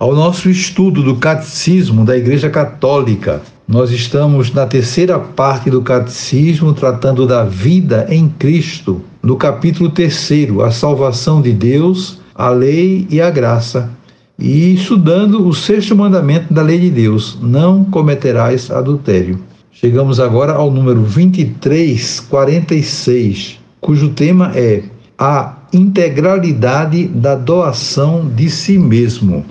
ao nosso estudo do Catecismo da Igreja Católica. Nós estamos na terceira parte do Catecismo, tratando da vida em Cristo, no capítulo terceiro, a salvação de Deus, a lei e a graça, e estudando o sexto mandamento da lei de Deus: não cometerás adultério. Chegamos agora ao número 2346, cujo tema é a integralidade da doação de si mesmo,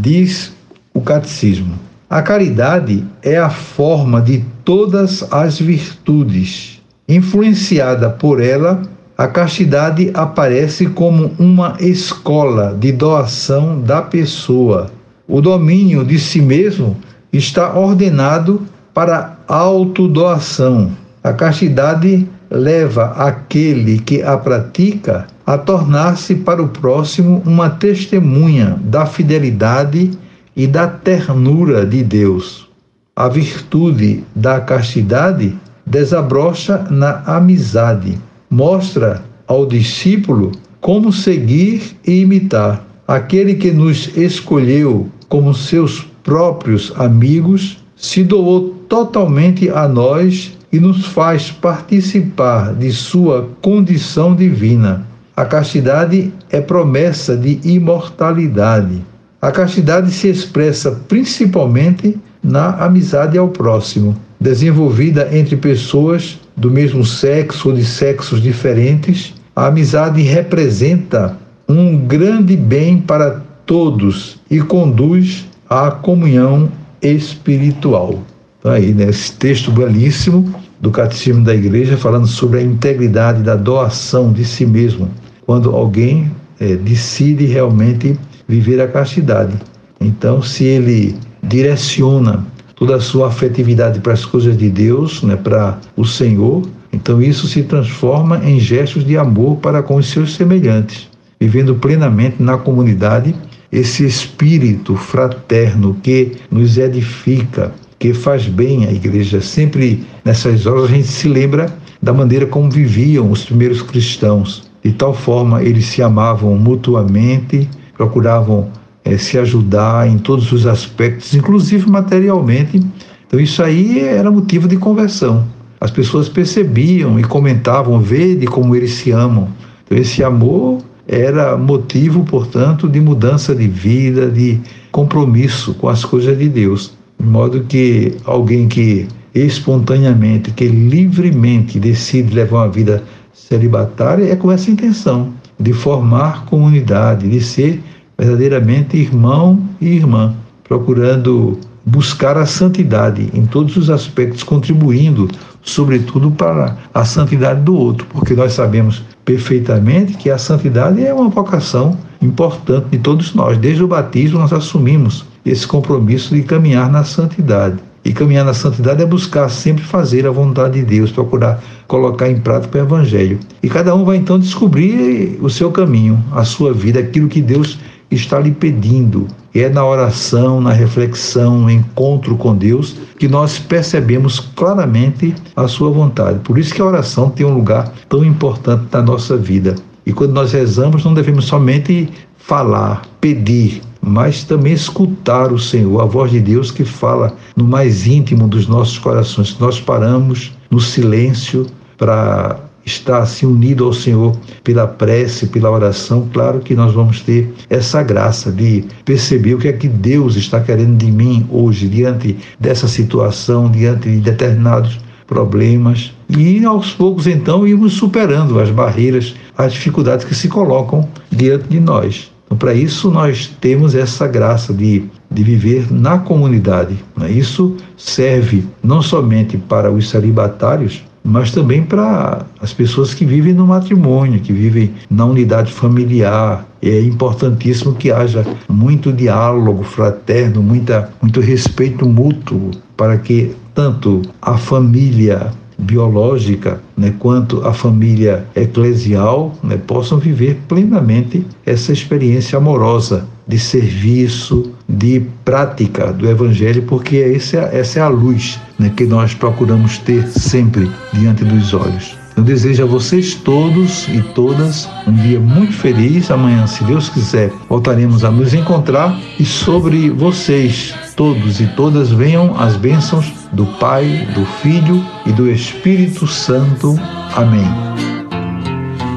diz o catecismo. A caridade é a forma de todas as virtudes. Influenciada por ela, a castidade aparece como uma escola de doação da pessoa. O domínio de si mesmo está ordenado para autodoação. A castidade leva aquele que a pratica a tornar-se para o próximo uma testemunha da fidelidade e da ternura de Deus. A virtude da castidade desabrocha na amizade, mostra ao discípulo como seguir e imitar. Aquele que nos escolheu como seus próprios amigos se doou totalmente a nós e nos faz participar de sua condição divina. A castidade é promessa de imortalidade. A castidade se expressa principalmente na amizade ao próximo, desenvolvida entre pessoas do mesmo sexo ou de sexos diferentes. A amizade representa um grande bem para todos e conduz à comunhão espiritual. Então, aí, nesse né, texto belíssimo do Catecismo da Igreja, falando sobre a integridade da doação de si mesmo, quando alguém é, decide realmente viver a castidade. Então, se ele direciona toda a sua afetividade para as coisas de Deus, né, para o Senhor, então isso se transforma em gestos de amor para com os seus semelhantes, vivendo plenamente na comunidade esse espírito fraterno que nos edifica, que faz bem à igreja. Sempre nessas horas a gente se lembra da maneira como viviam os primeiros cristãos. De tal forma eles se amavam mutuamente, procuravam é, se ajudar em todos os aspectos, inclusive materialmente. Então isso aí era motivo de conversão. As pessoas percebiam e comentavam, vede como eles se amam. Então esse amor era motivo, portanto, de mudança de vida, de compromisso com as coisas de Deus. De modo que alguém que espontaneamente, que livremente decide levar uma vida celibatária é com essa intenção de formar comunidade, de ser verdadeiramente irmão e irmã, procurando buscar a santidade em todos os aspectos, contribuindo, sobretudo, para a santidade do outro, porque nós sabemos perfeitamente que a santidade é uma vocação importante de todos nós. Desde o batismo, nós assumimos esse compromisso de caminhar na santidade. E caminhar na santidade é buscar sempre fazer a vontade de Deus, procurar colocar em prática o Evangelho. E cada um vai então descobrir o seu caminho, a sua vida, aquilo que Deus está lhe pedindo. E é na oração, na reflexão, no encontro com Deus que nós percebemos claramente a sua vontade. Por isso que a oração tem um lugar tão importante na nossa vida. E quando nós rezamos, não devemos somente falar, pedir, mas também escutar o Senhor, a voz de Deus que fala no mais íntimo dos nossos corações. Nós paramos no silêncio para estar assim unido ao Senhor pela prece, pela oração, claro que nós vamos ter essa graça de perceber o que é que Deus está querendo de mim hoje, diante dessa situação, diante de determinados problemas. E aos poucos, então, irmos superando as barreiras, as dificuldades que se colocam diante de nós. Então, para isso, nós temos essa graça de, de viver na comunidade. Né? Isso serve não somente para os celibatários, mas também para as pessoas que vivem no matrimônio, que vivem na unidade familiar. É importantíssimo que haja muito diálogo fraterno, muita, muito respeito mútuo, para que tanto a família biológica, né, quanto a família eclesial, né, possam viver plenamente essa experiência amorosa de serviço, de prática do Evangelho, porque essa, essa é a luz né, que nós procuramos ter sempre diante dos olhos. Eu desejo a vocês todos e todas um dia muito feliz. Amanhã, se Deus quiser, voltaremos a nos encontrar e sobre vocês, todos e todas, venham as bênçãos do Pai, do Filho e do Espírito Santo. Amém.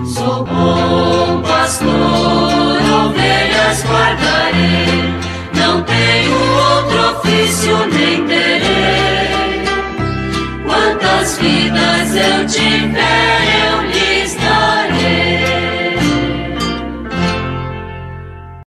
Sou bom pastor, ovelhas guardarei, não tenho outro ofício nem terei vidas eu te tiver.